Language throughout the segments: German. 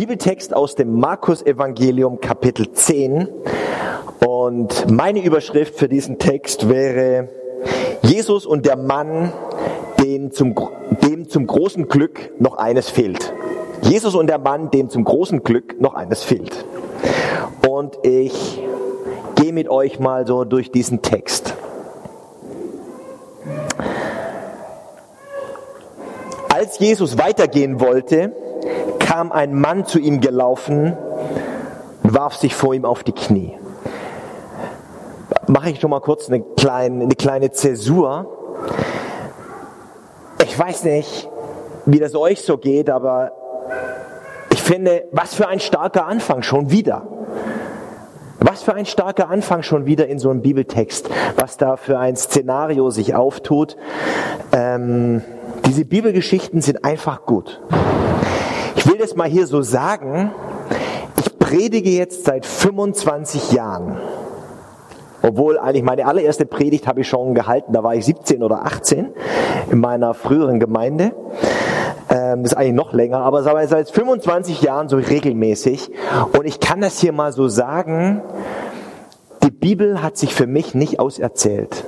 Bibeltext aus dem Markus Evangelium Kapitel 10 und meine Überschrift für diesen Text wäre Jesus und der Mann, den zum, dem zum großen Glück noch eines fehlt. Jesus und der Mann, dem zum großen Glück noch eines fehlt. Und ich gehe mit euch mal so durch diesen Text. Als Jesus weitergehen wollte, kam ein Mann zu ihm gelaufen und warf sich vor ihm auf die Knie. Mache ich schon mal kurz eine kleine, eine kleine Zäsur. Ich weiß nicht, wie das euch so geht, aber ich finde, was für ein starker Anfang schon wieder. Was für ein starker Anfang schon wieder in so einem Bibeltext, was da für ein Szenario sich auftut. Ähm, diese Bibelgeschichten sind einfach gut. Ich will das mal hier so sagen. Ich predige jetzt seit 25 Jahren. Obwohl eigentlich meine allererste Predigt habe ich schon gehalten, da war ich 17 oder 18 in meiner früheren Gemeinde. Ähm, ist eigentlich noch länger, aber seit 25 Jahren so regelmäßig. Und ich kann das hier mal so sagen, die Bibel hat sich für mich nicht auserzählt.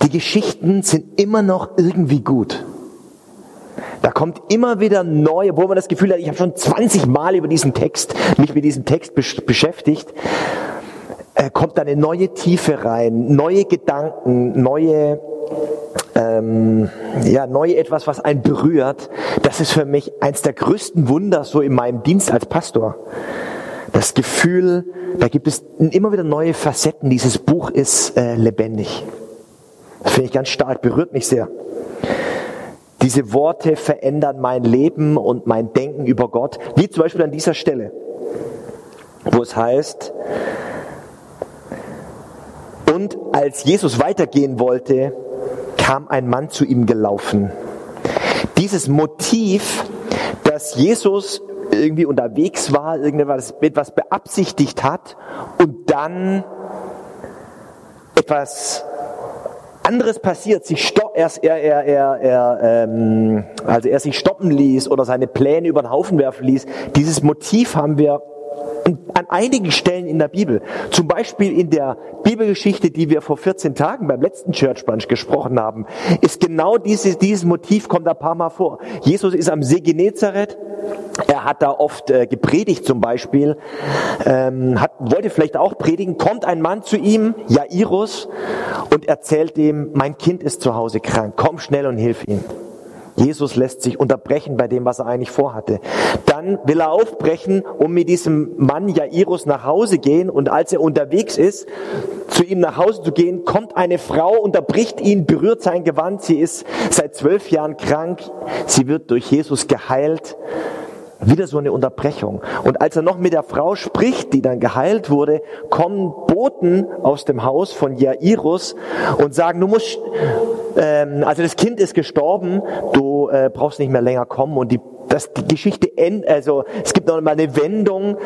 Die Geschichten sind immer noch irgendwie gut. Da kommt immer wieder neu, obwohl man das Gefühl hat, ich habe schon 20 Mal über diesen Text, mich mit diesem Text beschäftigt, äh, kommt eine neue Tiefe rein, neue Gedanken, neue ähm, ja, neu etwas, was einen berührt, das ist für mich eins der größten Wunder so in meinem Dienst als Pastor. Das Gefühl, da gibt es immer wieder neue Facetten. Dieses Buch ist äh, lebendig. Das finde ich ganz stark, berührt mich sehr. Diese Worte verändern mein Leben und mein Denken über Gott, wie zum Beispiel an dieser Stelle, wo es heißt, und als Jesus weitergehen wollte, kam ein Mann zu ihm gelaufen. Dieses Motiv, dass Jesus irgendwie unterwegs war, irgendetwas etwas beabsichtigt hat und dann etwas anderes passiert, sich stopp, er, er, er, er, ähm, also er sich stoppen ließ oder seine Pläne über den Haufen werfen ließ. Dieses Motiv haben wir an einigen Stellen in der Bibel, zum Beispiel in der Bibelgeschichte, die wir vor 14 Tagen beim letzten Church Brunch gesprochen haben, ist genau dieses, dieses Motiv kommt ein paar Mal vor. Jesus ist am See Genezareth, hat da oft äh, gepredigt zum Beispiel, ähm, hat, wollte vielleicht auch predigen, kommt ein Mann zu ihm, Jairus, und erzählt ihm, mein Kind ist zu Hause krank, komm schnell und hilf ihm. Jesus lässt sich unterbrechen bei dem, was er eigentlich vorhatte. Dann will er aufbrechen und mit diesem Mann Jairus nach Hause gehen. Und als er unterwegs ist, zu ihm nach Hause zu gehen, kommt eine Frau, unterbricht ihn, berührt sein Gewand. Sie ist seit zwölf Jahren krank. Sie wird durch Jesus geheilt. Wieder so eine Unterbrechung. Und als er noch mit der Frau spricht, die dann geheilt wurde, kommen Boten aus dem Haus von Jairus und sagen, du musst, ähm, also das Kind ist gestorben, du äh, brauchst nicht mehr länger kommen. Und die, das, die Geschichte endet, also es gibt noch mal eine Wendung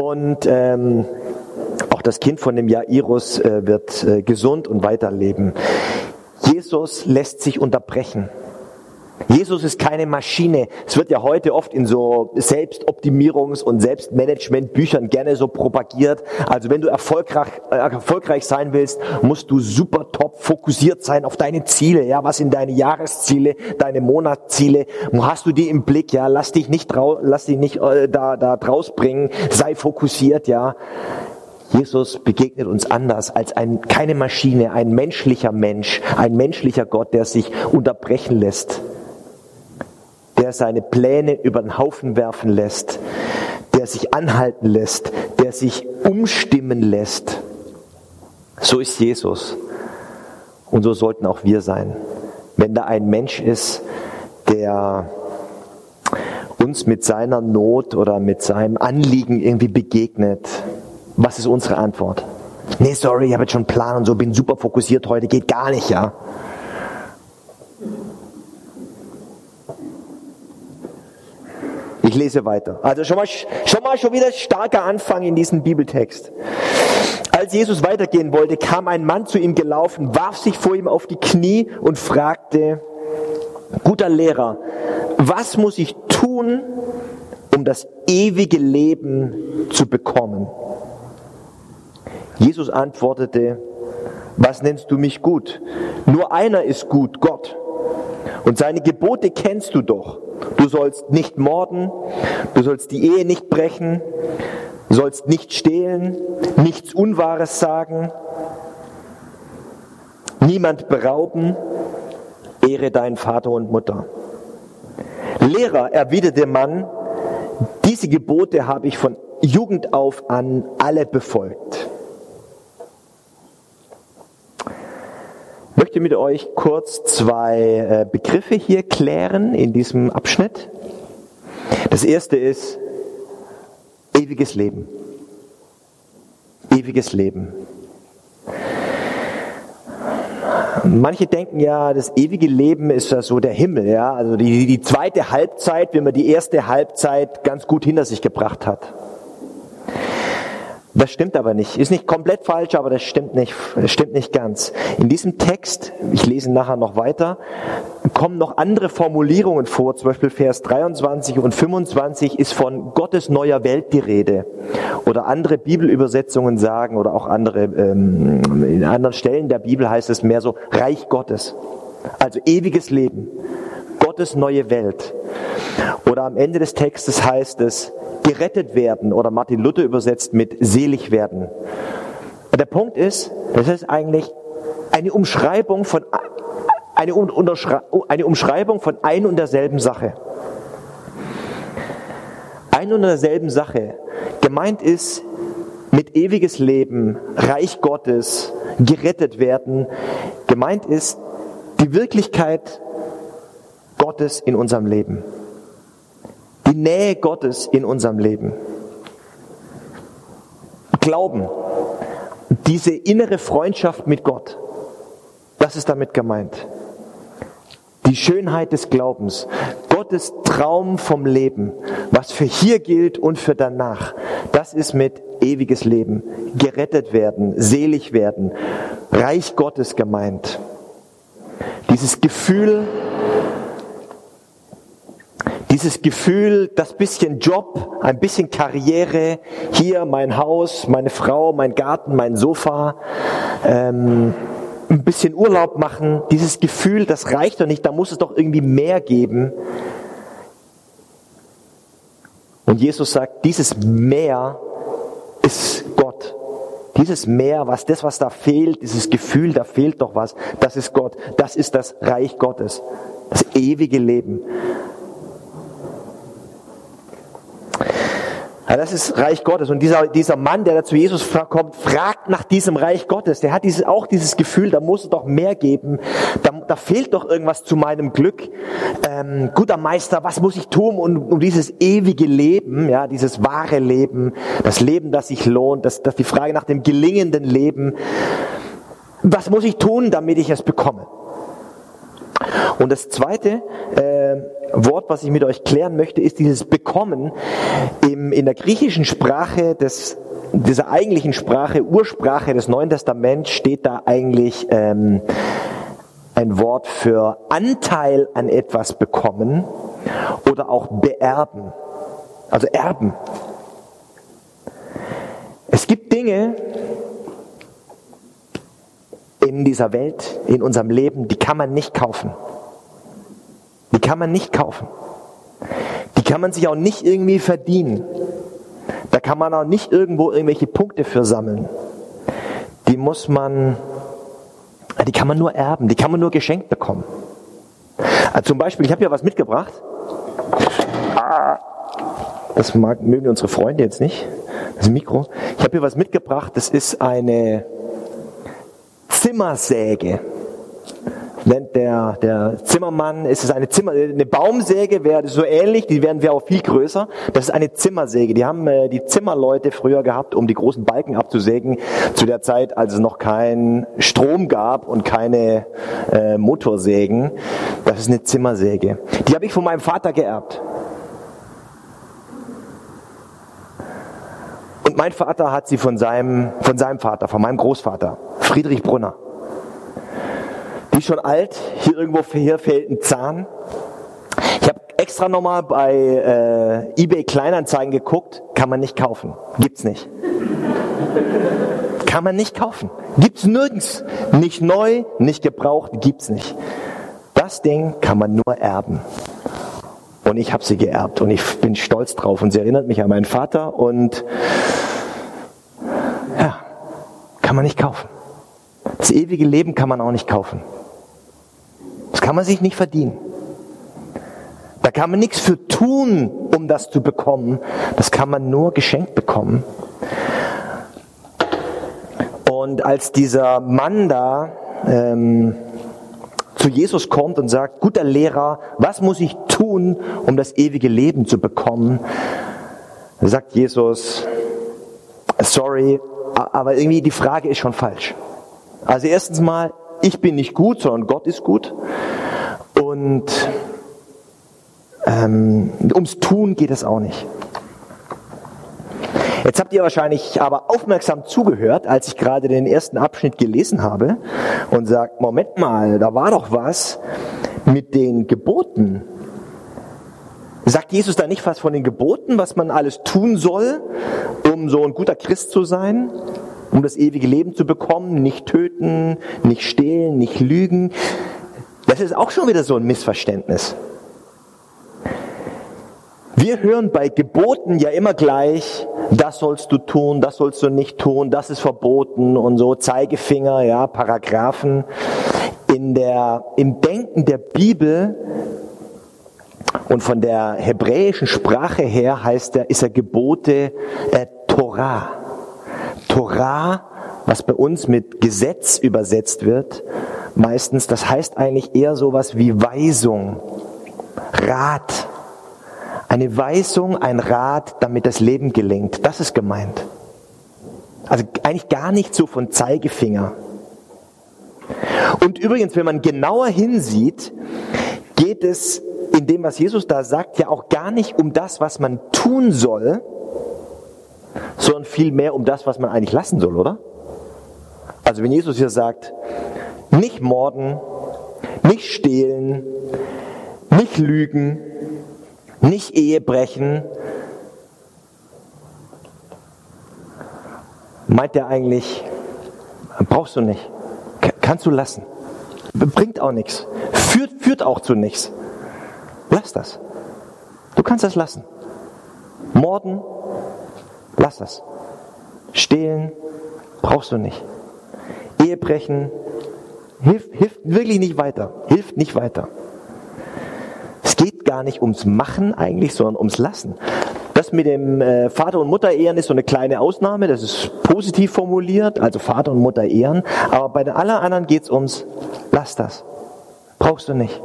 und ähm, auch das Kind von dem Jairus äh, wird äh, gesund und weiterleben. Jesus lässt sich unterbrechen. Jesus ist keine Maschine. Es wird ja heute oft in so Selbstoptimierungs- und Selbstmanagementbüchern gerne so propagiert. Also wenn du erfolgreich, äh, erfolgreich sein willst, musst du super top fokussiert sein auf deine Ziele. Ja, was sind deine Jahresziele, deine Monatsziele? Hast du die im Blick? Ja, lass dich nicht trau, lass dich nicht äh, da da draus bringen. Sei fokussiert. Ja. Jesus begegnet uns anders als ein, keine Maschine, ein menschlicher Mensch, ein menschlicher Gott, der sich unterbrechen lässt der seine Pläne über den Haufen werfen lässt, der sich anhalten lässt, der sich umstimmen lässt. So ist Jesus. Und so sollten auch wir sein. Wenn da ein Mensch ist, der uns mit seiner Not oder mit seinem Anliegen irgendwie begegnet, was ist unsere Antwort? Nee, sorry, ich habe jetzt schon einen Plan und so, bin super fokussiert heute, geht gar nicht, ja. Lese weiter. Also schon mal, schon mal schon wieder starker Anfang in diesem Bibeltext. Als Jesus weitergehen wollte, kam ein Mann zu ihm gelaufen, warf sich vor ihm auf die Knie und fragte, guter Lehrer, was muss ich tun, um das ewige Leben zu bekommen. Jesus antwortete, was nennst du mich gut? Nur einer ist gut, Gott. Und seine Gebote kennst du doch. Du sollst nicht morden, du sollst die Ehe nicht brechen, sollst nicht stehlen, nichts Unwahres sagen, niemand berauben, ehre deinen Vater und Mutter. Lehrer, erwiderte der Mann, diese Gebote habe ich von Jugend auf an alle befolgt. Ich möchte mit euch kurz zwei äh, Begriffe hier klären in diesem Abschnitt. Das erste ist ewiges Leben. Ewiges Leben. Manche denken ja, das ewige Leben ist ja so der Himmel, ja. Also die, die zweite Halbzeit, wenn man die erste Halbzeit ganz gut hinter sich gebracht hat. Das stimmt aber nicht. Ist nicht komplett falsch, aber das stimmt nicht, das stimmt nicht ganz. In diesem Text, ich lese nachher noch weiter, kommen noch andere Formulierungen vor. Zum Beispiel Vers 23 und 25 ist von Gottes neuer Welt die Rede. Oder andere Bibelübersetzungen sagen, oder auch andere, ähm, in anderen Stellen der Bibel heißt es mehr so Reich Gottes. Also ewiges Leben. Gottes neue Welt. Oder am Ende des Textes heißt es, gerettet werden oder Martin Luther übersetzt mit selig werden. Der Punkt ist, das ist eigentlich eine Umschreibung von eine, eine Umschreibung von ein und derselben Sache. Ein und derselben Sache. Gemeint ist mit ewiges Leben, Reich Gottes, gerettet werden. Gemeint ist die Wirklichkeit Gottes in unserem Leben die Nähe Gottes in unserem Leben. Glauben, diese innere Freundschaft mit Gott, das ist damit gemeint. Die Schönheit des Glaubens, Gottes Traum vom Leben, was für hier gilt und für danach, das ist mit ewiges Leben, gerettet werden, selig werden, Reich Gottes gemeint. Dieses Gefühl, dieses Gefühl, das bisschen Job, ein bisschen Karriere, hier mein Haus, meine Frau, mein Garten, mein Sofa, ähm, ein bisschen Urlaub machen, dieses Gefühl, das reicht doch nicht, da muss es doch irgendwie mehr geben. Und Jesus sagt, dieses Mehr ist Gott. Dieses Mehr, was das, was da fehlt, dieses Gefühl, da fehlt doch was, das ist Gott. Das ist das Reich Gottes. Das ewige Leben. Ja, das ist Reich Gottes. Und dieser, dieser Mann, der da zu Jesus kommt, fragt nach diesem Reich Gottes. Der hat dieses, auch dieses Gefühl, da muss es doch mehr geben. Da, da fehlt doch irgendwas zu meinem Glück. Ähm, guter Meister, was muss ich tun, um, um dieses ewige Leben, ja, dieses wahre Leben, das Leben, das sich lohnt, das, das die Frage nach dem gelingenden Leben. Was muss ich tun, damit ich es bekomme? Und das zweite äh, Wort, was ich mit euch klären möchte, ist dieses Bekommen. Im, in der griechischen Sprache des dieser eigentlichen Sprache, Ursprache des Neuen Testaments steht da eigentlich ähm, ein Wort für Anteil an etwas bekommen oder auch beerben. Also erben. Es gibt Dinge, in dieser Welt, in unserem Leben, die kann man nicht kaufen. Die kann man nicht kaufen. Die kann man sich auch nicht irgendwie verdienen. Da kann man auch nicht irgendwo irgendwelche Punkte für sammeln. Die muss man, die kann man nur erben, die kann man nur geschenkt bekommen. Also zum Beispiel, ich habe hier was mitgebracht. Das mag, mögen unsere Freunde jetzt nicht. Das Mikro. Ich habe hier was mitgebracht. Das ist eine Zimmersäge. Nennt der, der Zimmermann, ist es eine Zimmer, eine Baumsäge wäre so ähnlich, die werden wir auch viel größer. Das ist eine Zimmersäge. Die haben äh, die Zimmerleute früher gehabt, um die großen Balken abzusägen, zu der Zeit, als es noch kein Strom gab und keine äh, Motorsägen. Das ist eine Zimmersäge. Die habe ich von meinem Vater geerbt. Und mein Vater hat sie von seinem, von seinem Vater, von meinem Großvater, Friedrich Brunner. Ist schon alt, hier irgendwo hier fehlt ein Zahn. Ich habe extra nochmal bei äh, eBay Kleinanzeigen geguckt, kann man nicht kaufen. Gibt's nicht. kann man nicht kaufen. Gibt's nirgends. Nicht neu, nicht gebraucht, gibt's nicht. Das Ding kann man nur erben. Und ich habe sie geerbt und ich bin stolz drauf und sie erinnert mich an meinen Vater und ja, kann man nicht kaufen. Das ewige Leben kann man auch nicht kaufen. Das kann man sich nicht verdienen. Da kann man nichts für tun, um das zu bekommen. Das kann man nur geschenkt bekommen. Und als dieser Mann da ähm, zu Jesus kommt und sagt, guter Lehrer, was muss ich tun, um das ewige Leben zu bekommen? sagt Jesus, sorry, aber irgendwie die Frage ist schon falsch. Also erstens mal, ich bin nicht gut, sondern Gott ist gut. Und ähm, ums Tun geht es auch nicht. Jetzt habt ihr wahrscheinlich aber aufmerksam zugehört, als ich gerade den ersten Abschnitt gelesen habe und sagt, Moment mal, da war doch was mit den Geboten. Sagt Jesus da nicht was von den Geboten, was man alles tun soll, um so ein guter Christ zu sein, um das ewige Leben zu bekommen, nicht töten, nicht stehlen, nicht lügen? Das ist auch schon wieder so ein Missverständnis. Wir hören bei Geboten ja immer gleich, das sollst du tun, das sollst du nicht tun, das ist verboten und so Zeigefinger, ja, Paragraphen. In der, im Denken der Bibel und von der hebräischen Sprache her heißt er, ist er Gebote äh, Torah. Torah, was bei uns mit Gesetz übersetzt wird, meistens, das heißt eigentlich eher sowas wie Weisung, Rat, eine Weisung, ein Rat, damit das Leben gelingt. Das ist gemeint. Also eigentlich gar nicht so von Zeigefinger. Und übrigens, wenn man genauer hinsieht, geht es in dem, was Jesus da sagt, ja auch gar nicht um das, was man tun soll, sondern vielmehr um das, was man eigentlich lassen soll, oder? Also wenn Jesus hier sagt, nicht morden, nicht stehlen, nicht lügen, nicht Ehe brechen. Meint er eigentlich, brauchst du nicht, kannst du lassen. Bringt auch nichts, führt, führt auch zu nichts. Lass das. Du kannst das lassen. Morden, lass das. Stehlen, brauchst du nicht. Ehe brechen, hilft, hilft wirklich nicht weiter. Hilft nicht weiter gar nicht ums Machen eigentlich, sondern ums Lassen. Das mit dem äh, Vater- und Mutter-Ehren ist so eine kleine Ausnahme, das ist positiv formuliert, also Vater und Mutter ehren. Aber bei den aller anderen geht es ums, lass das. Brauchst du nicht.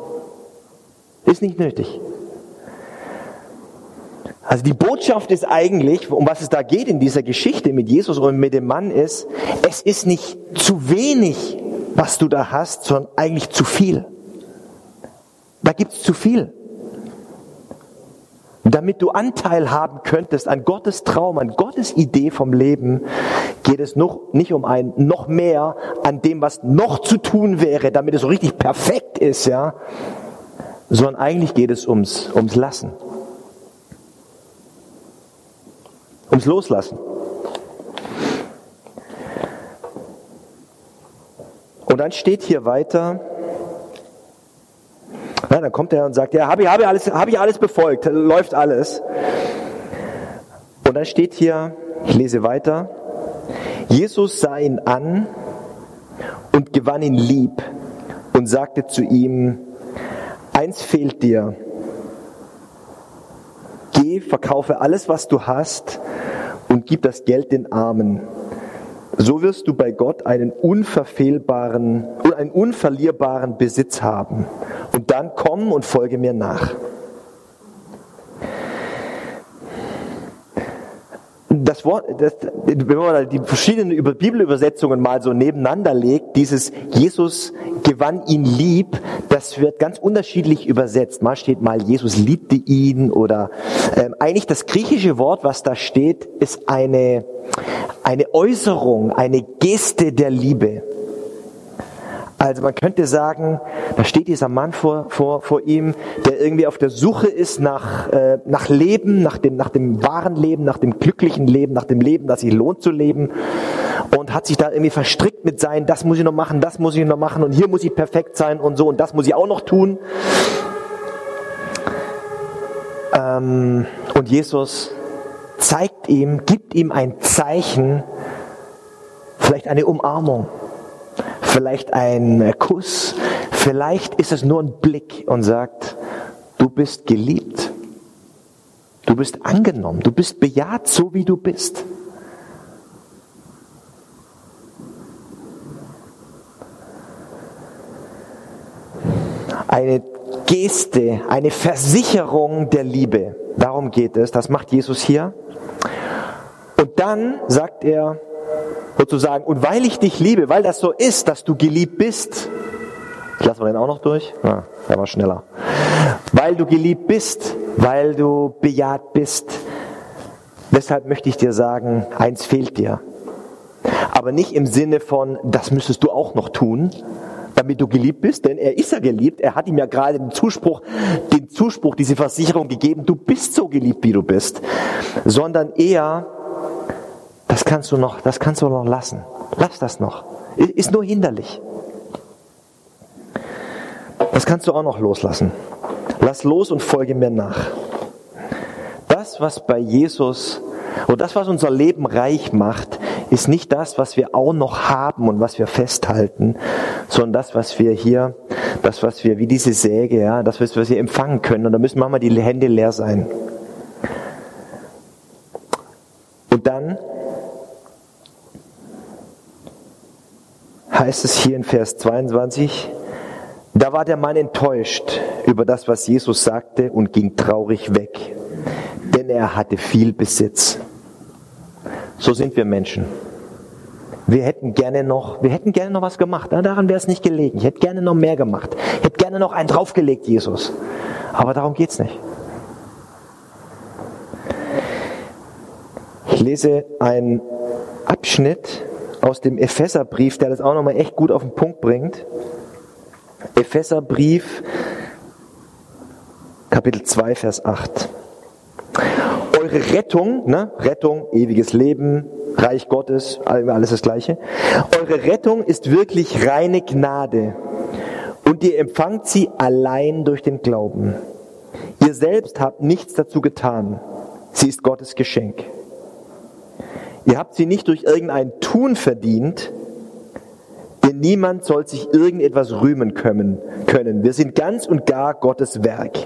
Ist nicht nötig. Also die Botschaft ist eigentlich, um was es da geht in dieser Geschichte mit Jesus und mit dem Mann ist, es ist nicht zu wenig, was du da hast, sondern eigentlich zu viel. Da gibt es zu viel damit du Anteil haben könntest an Gottes Traum, an Gottes Idee vom Leben, geht es noch nicht um ein noch mehr an dem, was noch zu tun wäre, damit es so richtig perfekt ist, ja, sondern eigentlich geht es ums, ums Lassen. Ums Loslassen. Und dann steht hier weiter, ja, dann kommt er und sagt, ja, habe ich, hab ich, hab ich alles befolgt, läuft alles. Und dann steht hier, ich lese weiter, Jesus sah ihn an und gewann ihn lieb und sagte zu ihm, eins fehlt dir. Geh, verkaufe alles, was du hast und gib das Geld den Armen. So wirst du bei Gott einen unverfehlbaren, einen unverlierbaren Besitz haben. Und dann komm und folge mir nach. Wort, das, wenn man die verschiedenen Bibelübersetzungen mal so nebeneinander legt, dieses Jesus gewann ihn lieb, das wird ganz unterschiedlich übersetzt. Mal steht mal Jesus liebte ihn oder ähm, eigentlich das griechische Wort, was da steht, ist eine eine Äußerung, eine Geste der Liebe. Also man könnte sagen, da steht dieser Mann vor, vor, vor ihm, der irgendwie auf der Suche ist nach, äh, nach Leben, nach dem, nach dem wahren Leben, nach dem glücklichen Leben, nach dem Leben, das sich lohnt zu leben und hat sich da irgendwie verstrickt mit sein, das muss ich noch machen, das muss ich noch machen und hier muss ich perfekt sein und so und das muss ich auch noch tun. Ähm, und Jesus zeigt ihm, gibt ihm ein Zeichen, vielleicht eine Umarmung, vielleicht ein Kuss, vielleicht ist es nur ein Blick und sagt, du bist geliebt, du bist angenommen, du bist bejaht, so wie du bist. Eine Geste, eine Versicherung der Liebe. Darum geht es. Das macht Jesus hier. Und dann sagt er sozusagen, und weil ich dich liebe, weil das so ist, dass du geliebt bist, lassen wir den auch noch durch? Ah, der war schneller. Weil du geliebt bist, weil du bejaht bist, deshalb möchte ich dir sagen, eins fehlt dir. Aber nicht im Sinne von, das müsstest du auch noch tun, damit du geliebt bist, denn er ist ja geliebt. Er hat ihm ja gerade den Zuspruch, den Zuspruch, diese Versicherung gegeben, du bist so geliebt, wie du bist, sondern eher, kannst du noch, das kannst du noch lassen. Lass das noch. Ist nur hinderlich. Das kannst du auch noch loslassen. Lass los und folge mir nach. Das, was bei Jesus und das, was unser Leben reich macht, ist nicht das, was wir auch noch haben und was wir festhalten, sondern das, was wir hier, das, was wir, wie diese Säge, ja, das, was wir empfangen können. Und da müssen manchmal die Hände leer sein. Und dann heißt es hier in Vers 22, da war der Mann enttäuscht über das, was Jesus sagte und ging traurig weg, denn er hatte viel Besitz. So sind wir Menschen. Wir hätten gerne noch, wir hätten gerne noch was gemacht. Daran wäre es nicht gelegen. Ich hätte gerne noch mehr gemacht. Ich hätte gerne noch einen draufgelegt, Jesus. Aber darum geht's nicht. Ich lese einen Abschnitt aus dem Epheserbrief, der das auch nochmal echt gut auf den Punkt bringt. Epheserbrief, Kapitel 2, Vers 8. Eure Rettung, ne? Rettung, ewiges Leben, Reich Gottes, alles das Gleiche. Eure Rettung ist wirklich reine Gnade und ihr empfangt sie allein durch den Glauben. Ihr selbst habt nichts dazu getan. Sie ist Gottes Geschenk. Ihr habt sie nicht durch irgendein Tun verdient, denn niemand soll sich irgendetwas rühmen können. Wir sind ganz und gar Gottes Werk.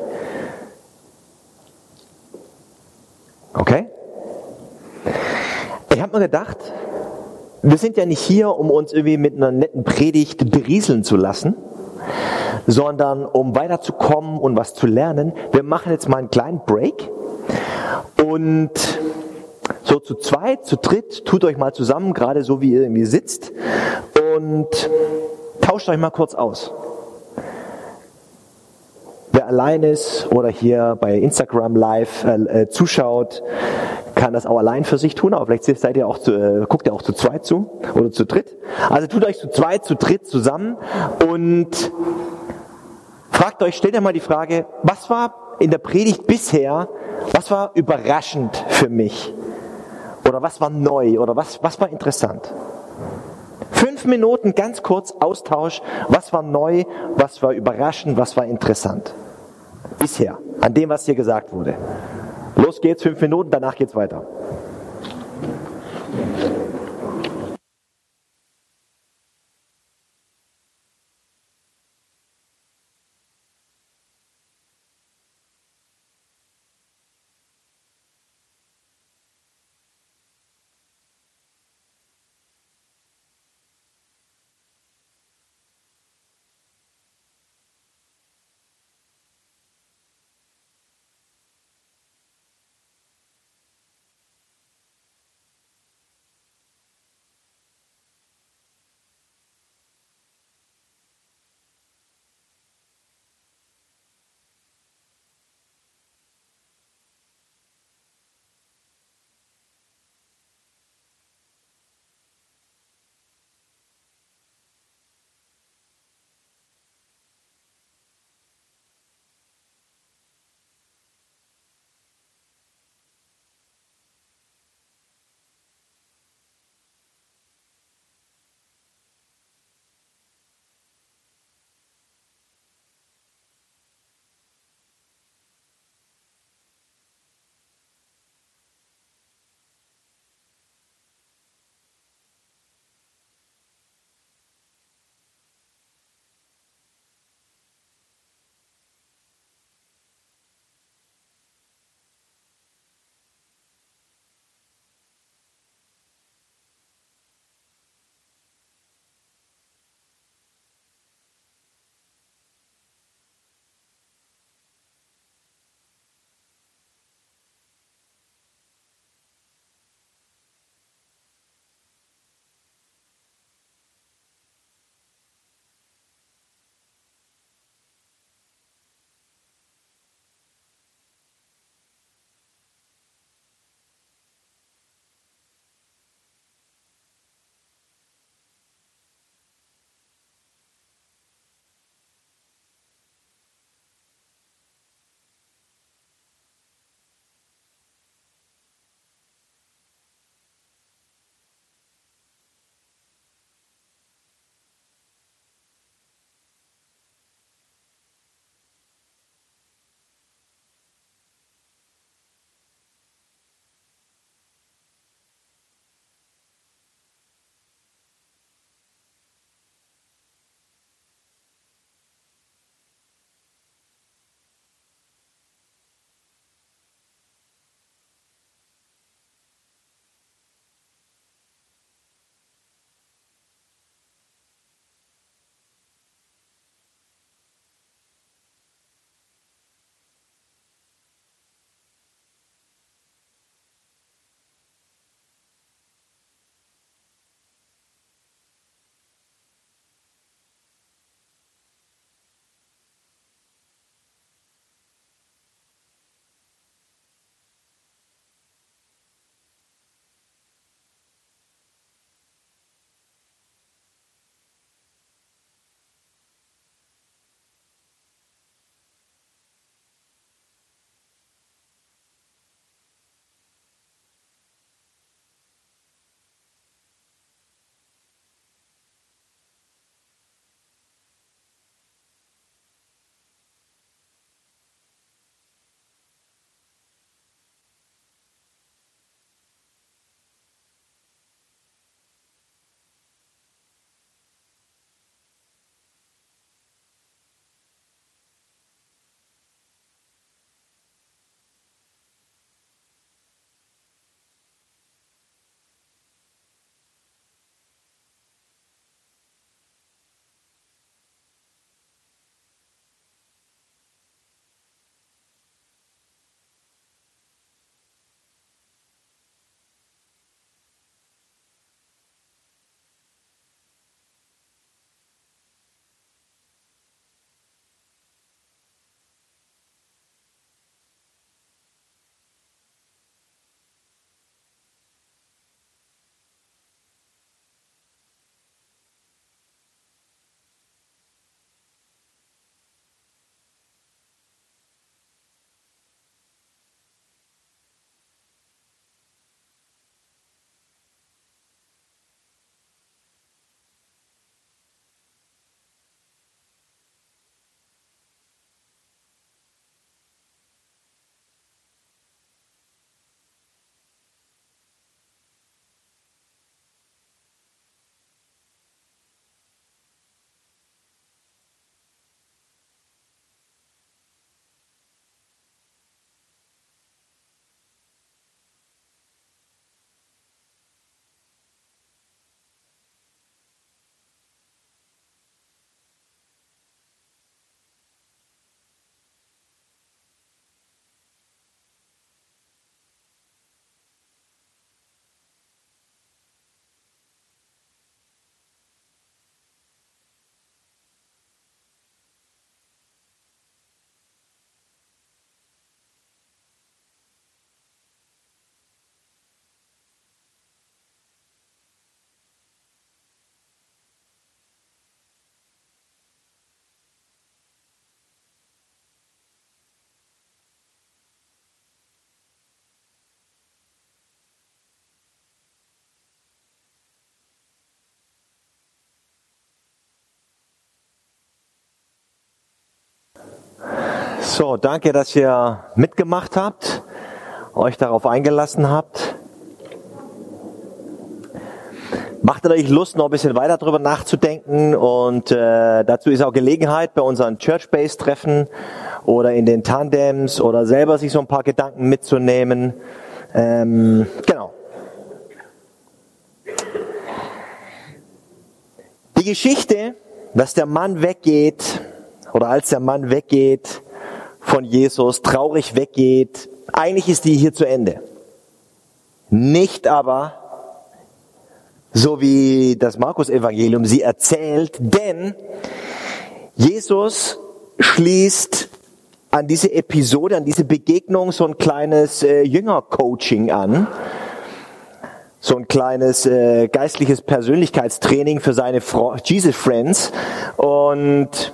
Okay? Ich habe mir gedacht, wir sind ja nicht hier, um uns irgendwie mit einer netten Predigt berieseln zu lassen, sondern um weiterzukommen und was zu lernen. Wir machen jetzt mal einen kleinen Break und so zu zweit, zu dritt, tut euch mal zusammen, gerade so wie ihr irgendwie sitzt und tauscht euch mal kurz aus. Wer allein ist oder hier bei Instagram live äh, äh, zuschaut, kann das auch allein für sich tun, aber vielleicht seid ihr auch zu, äh, guckt ihr auch zu zweit zu oder zu dritt. Also tut euch zu zweit, zu dritt zusammen und fragt euch, stellt euch mal die Frage, was war in der Predigt bisher, was war überraschend für mich? Oder was war neu? Oder was, was war interessant? Fünf Minuten ganz kurz Austausch. Was war neu? Was war überraschend? Was war interessant? Bisher. An dem, was hier gesagt wurde. Los geht's, fünf Minuten, danach geht's weiter. So, danke, dass ihr mitgemacht habt, euch darauf eingelassen habt. Macht natürlich Lust, noch ein bisschen weiter darüber nachzudenken und äh, dazu ist auch Gelegenheit bei unseren Church-Base-Treffen oder in den Tandems oder selber sich so ein paar Gedanken mitzunehmen. Ähm, genau. Die Geschichte, dass der Mann weggeht oder als der Mann weggeht von Jesus, traurig weggeht, eigentlich ist die hier zu Ende. Nicht aber so wie das Markus-Evangelium sie erzählt, denn Jesus schließt an diese Episode, an diese Begegnung so ein kleines äh, Jünger-Coaching an. So ein kleines äh, geistliches Persönlichkeitstraining für seine Fro Jesus Friends und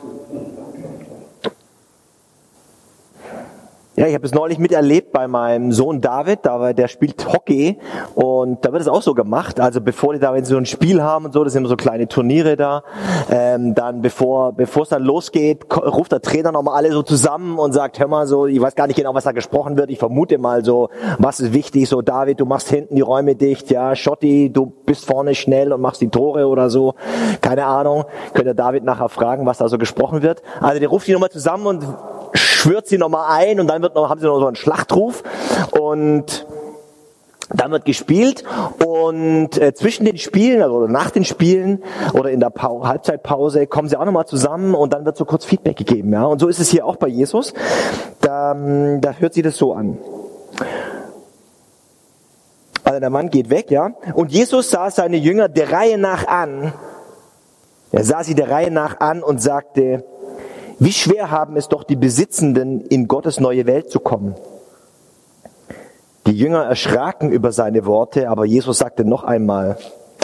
Ja, ich habe es neulich miterlebt bei meinem Sohn David, da der spielt Hockey und da wird es auch so gemacht. Also bevor die da wenn sie so ein Spiel haben und so, das sind immer so kleine Turniere da. Ähm, dann bevor bevor es dann losgeht, ruft der Trainer nochmal alle so zusammen und sagt, hör mal so, ich weiß gar nicht genau, was da gesprochen wird. Ich vermute mal so, was ist wichtig? So David, du machst hinten die Räume dicht. Ja, Schotti, du bist vorne schnell und machst die Tore oder so. Keine Ahnung. Könnt ihr David nachher fragen, was da so gesprochen wird. Also der ruft die nochmal zusammen und schwört sie nochmal ein und dann wird noch, haben sie noch so einen Schlachtruf und dann wird gespielt und äh, zwischen den Spielen, also nach den Spielen oder in der pa Halbzeitpause kommen sie auch nochmal zusammen und dann wird so kurz Feedback gegeben. Ja? Und so ist es hier auch bei Jesus. Da, da hört sie das so an. Also der Mann geht weg, ja. Und Jesus sah seine Jünger der Reihe nach an. Er sah sie der Reihe nach an und sagte, wie schwer haben es doch die Besitzenden, in Gottes neue Welt zu kommen. Die Jünger erschraken über seine Worte, aber Jesus sagte noch einmal,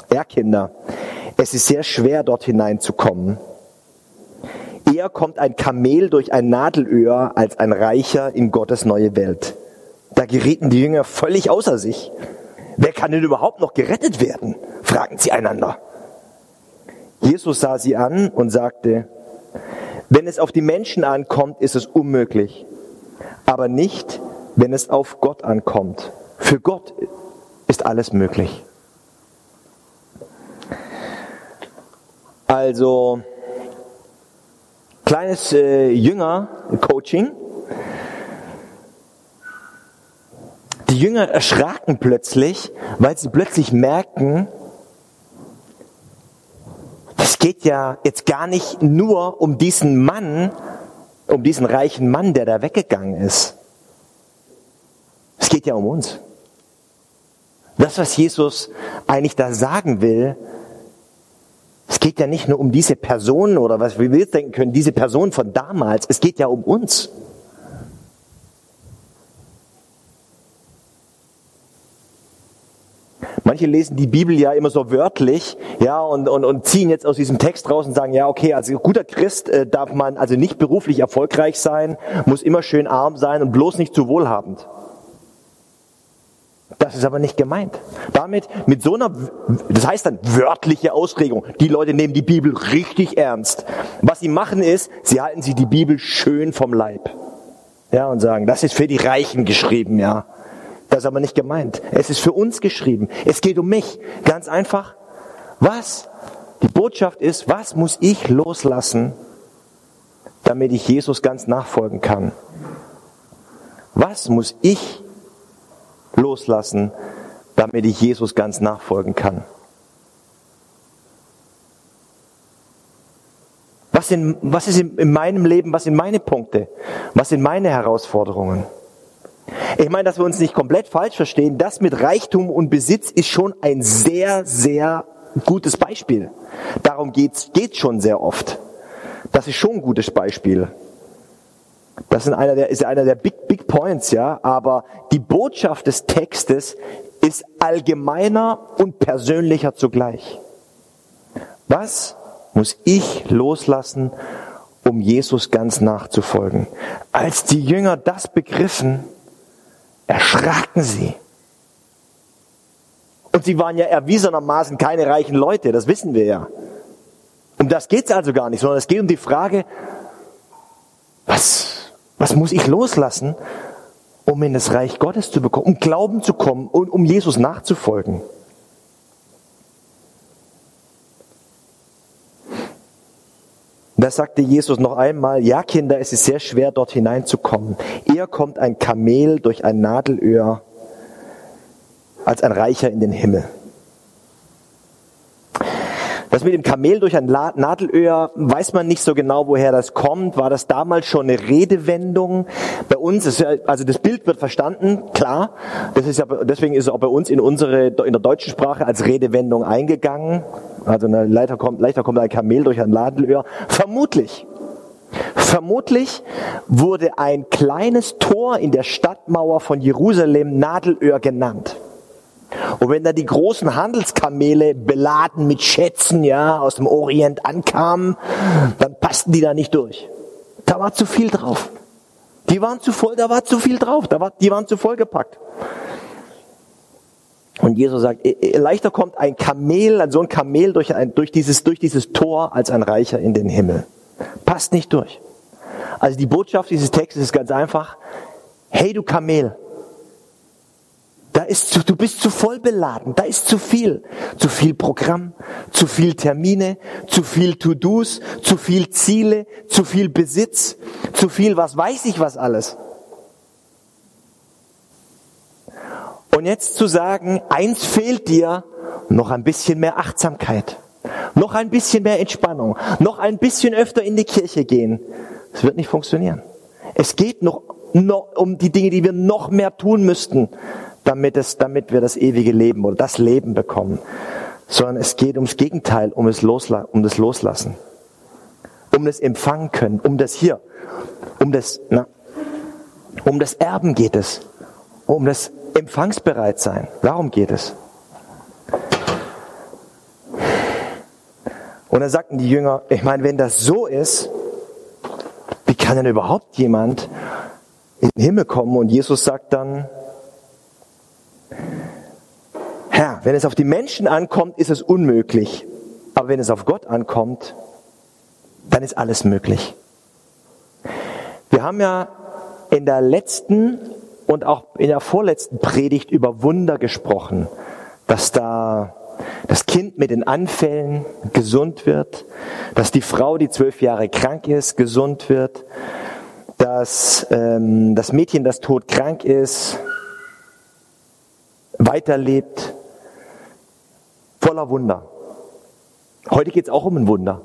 er Kinder, es ist sehr schwer, dort hineinzukommen. Eher kommt ein Kamel durch ein Nadelöhr als ein Reicher in Gottes neue Welt. Da gerieten die Jünger völlig außer sich. Wer kann denn überhaupt noch gerettet werden? fragten sie einander. Jesus sah sie an und sagte, wenn es auf die Menschen ankommt, ist es unmöglich, aber nicht, wenn es auf Gott ankommt. Für Gott ist alles möglich. Also kleines äh, Jünger-Coaching. Die Jünger erschraken plötzlich, weil sie plötzlich merken, es geht ja jetzt gar nicht nur um diesen Mann, um diesen reichen Mann, der da weggegangen ist. Es geht ja um uns. Das, was Jesus eigentlich da sagen will, es geht ja nicht nur um diese Person oder was wir jetzt denken können, diese Person von damals, es geht ja um uns. Manche lesen die Bibel ja immer so wörtlich, ja, und, und, und ziehen jetzt aus diesem Text raus und sagen, ja, okay, als guter Christ äh, darf man also nicht beruflich erfolgreich sein, muss immer schön arm sein und bloß nicht zu wohlhabend. Das ist aber nicht gemeint. Damit, mit so einer, das heißt dann wörtliche Auslegung. Die Leute nehmen die Bibel richtig ernst. Was sie machen ist, sie halten sich die Bibel schön vom Leib. Ja, und sagen, das ist für die Reichen geschrieben, ja. Das ist aber nicht gemeint. Es ist für uns geschrieben. Es geht um mich. Ganz einfach. Was? Die Botschaft ist, was muss ich loslassen, damit ich Jesus ganz nachfolgen kann? Was muss ich loslassen, damit ich Jesus ganz nachfolgen kann? Was, in, was ist in, in meinem Leben, was sind meine Punkte? Was sind meine Herausforderungen? Ich meine, dass wir uns nicht komplett falsch verstehen. Das mit Reichtum und Besitz ist schon ein sehr, sehr gutes Beispiel. Darum geht's, geht schon sehr oft. Das ist schon ein gutes Beispiel. Das ist einer der, ist einer der Big, Big Points, ja. Aber die Botschaft des Textes ist allgemeiner und persönlicher zugleich. Was muss ich loslassen, um Jesus ganz nachzufolgen? Als die Jünger das begriffen, erschraken sie. Und sie waren ja erwiesenermaßen keine reichen Leute, das wissen wir ja. Um das geht es also gar nicht, sondern es geht um die Frage, was, Was muss ich loslassen, um in das Reich Gottes zu bekommen, um Glauben zu kommen und um Jesus nachzufolgen? Da sagte Jesus noch einmal, ja Kinder, es ist sehr schwer dort hineinzukommen. Eher kommt ein Kamel durch ein Nadelöhr als ein Reicher in den Himmel. Das mit dem Kamel durch ein Nadelöhr weiß man nicht so genau, woher das kommt. War das damals schon eine Redewendung? Bei uns ist also das Bild wird verstanden, klar. Das ist ja, deswegen ist es auch bei uns in unsere, in der deutschen Sprache als Redewendung eingegangen. Also eine leichter kommt, leichter kommt ein Kamel durch ein Nadelöhr. Vermutlich. Vermutlich wurde ein kleines Tor in der Stadtmauer von Jerusalem Nadelöhr genannt. Und wenn da die großen Handelskamele beladen mit Schätzen, ja, aus dem Orient ankamen, dann passten die da nicht durch. Da war zu viel drauf. Die waren zu voll, da war zu viel drauf, da war, die waren zu voll gepackt. Und Jesus sagt, e, e, leichter kommt ein Kamel, so ein Kamel durch, ein, durch, dieses, durch dieses Tor als ein Reicher in den Himmel. Passt nicht durch. Also die Botschaft dieses Textes ist ganz einfach. Hey du Kamel, da ist zu, du bist zu voll beladen, da ist zu viel. Zu viel Programm, zu viel Termine, zu viel To-Dos, zu viel Ziele, zu viel Besitz, zu viel was weiß ich was alles. Und jetzt zu sagen, eins fehlt dir, noch ein bisschen mehr Achtsamkeit, noch ein bisschen mehr Entspannung, noch ein bisschen öfter in die Kirche gehen, das wird nicht funktionieren. Es geht noch, noch um die Dinge, die wir noch mehr tun müssten, damit, es, damit wir das ewige Leben oder das Leben bekommen, sondern es geht ums Gegenteil, um, es losla um das Loslassen, um das Empfangen können, um das hier, um das, na, um das Erben geht es, um das Empfangsbereitsein. Darum geht es. Und dann sagten die Jünger, ich meine, wenn das so ist, wie kann denn überhaupt jemand in den Himmel kommen? Und Jesus sagt dann, Herr, wenn es auf die Menschen ankommt, ist es unmöglich. Aber wenn es auf Gott ankommt, dann ist alles möglich. Wir haben ja in der letzten und auch in der vorletzten Predigt über Wunder gesprochen, dass da das Kind mit den Anfällen gesund wird, dass die Frau, die zwölf Jahre krank ist, gesund wird, dass ähm, das Mädchen, das todkrank ist, weiterlebt, voller Wunder. Heute geht es auch um ein Wunder.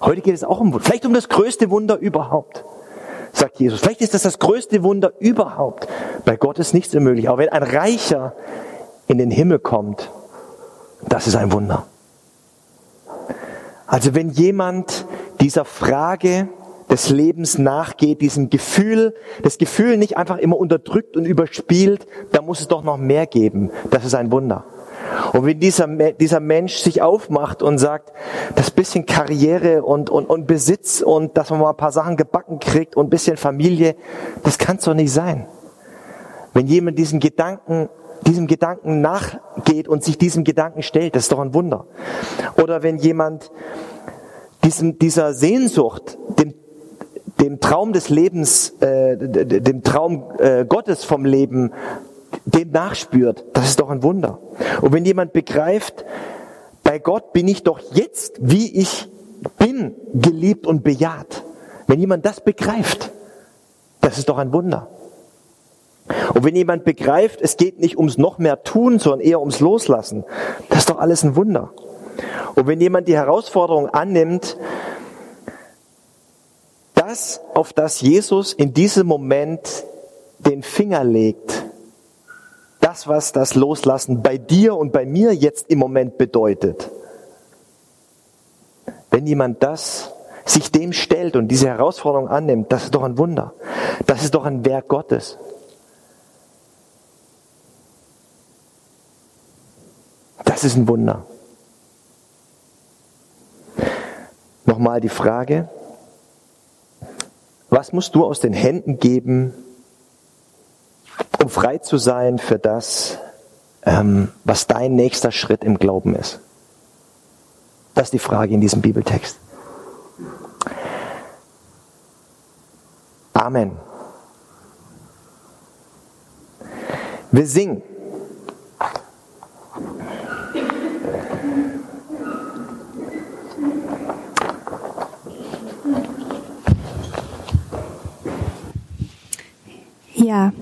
Heute geht es auch um Wunder. Vielleicht um das größte Wunder überhaupt, sagt Jesus. Vielleicht ist das das größte Wunder überhaupt. Bei Gott ist nichts unmöglich. Aber wenn ein Reicher in den Himmel kommt, das ist ein Wunder. Also wenn jemand dieser Frage des Lebens nachgeht, diesem Gefühl, das Gefühl nicht einfach immer unterdrückt und überspielt, da muss es doch noch mehr geben. Das ist ein Wunder. Und wenn dieser, dieser Mensch sich aufmacht und sagt, das bisschen Karriere und, und, und Besitz und dass man mal ein paar Sachen gebacken kriegt und ein bisschen Familie, das kann es doch nicht sein. Wenn jemand diesen Gedanken, diesem Gedanken nachgeht und sich diesem Gedanken stellt, das ist doch ein Wunder. Oder wenn jemand diesem, dieser Sehnsucht, dem dem Traum des Lebens, äh, dem Traum äh, Gottes vom Leben, dem nachspürt, das ist doch ein Wunder. Und wenn jemand begreift, bei Gott bin ich doch jetzt, wie ich bin, geliebt und bejaht. Wenn jemand das begreift, das ist doch ein Wunder. Und wenn jemand begreift, es geht nicht ums noch mehr tun, sondern eher ums Loslassen, das ist doch alles ein Wunder. Und wenn jemand die Herausforderung annimmt, das, auf das Jesus in diesem Moment den Finger legt, das, was das Loslassen bei dir und bei mir jetzt im Moment bedeutet. Wenn jemand das sich dem stellt und diese Herausforderung annimmt, das ist doch ein Wunder. Das ist doch ein Werk Gottes. Das ist ein Wunder. Nochmal die Frage, was musst du aus den Händen geben, um frei zu sein für das, ähm, was dein nächster Schritt im Glauben ist. Das ist die Frage in diesem Bibeltext. Amen. Wir singen. Ja.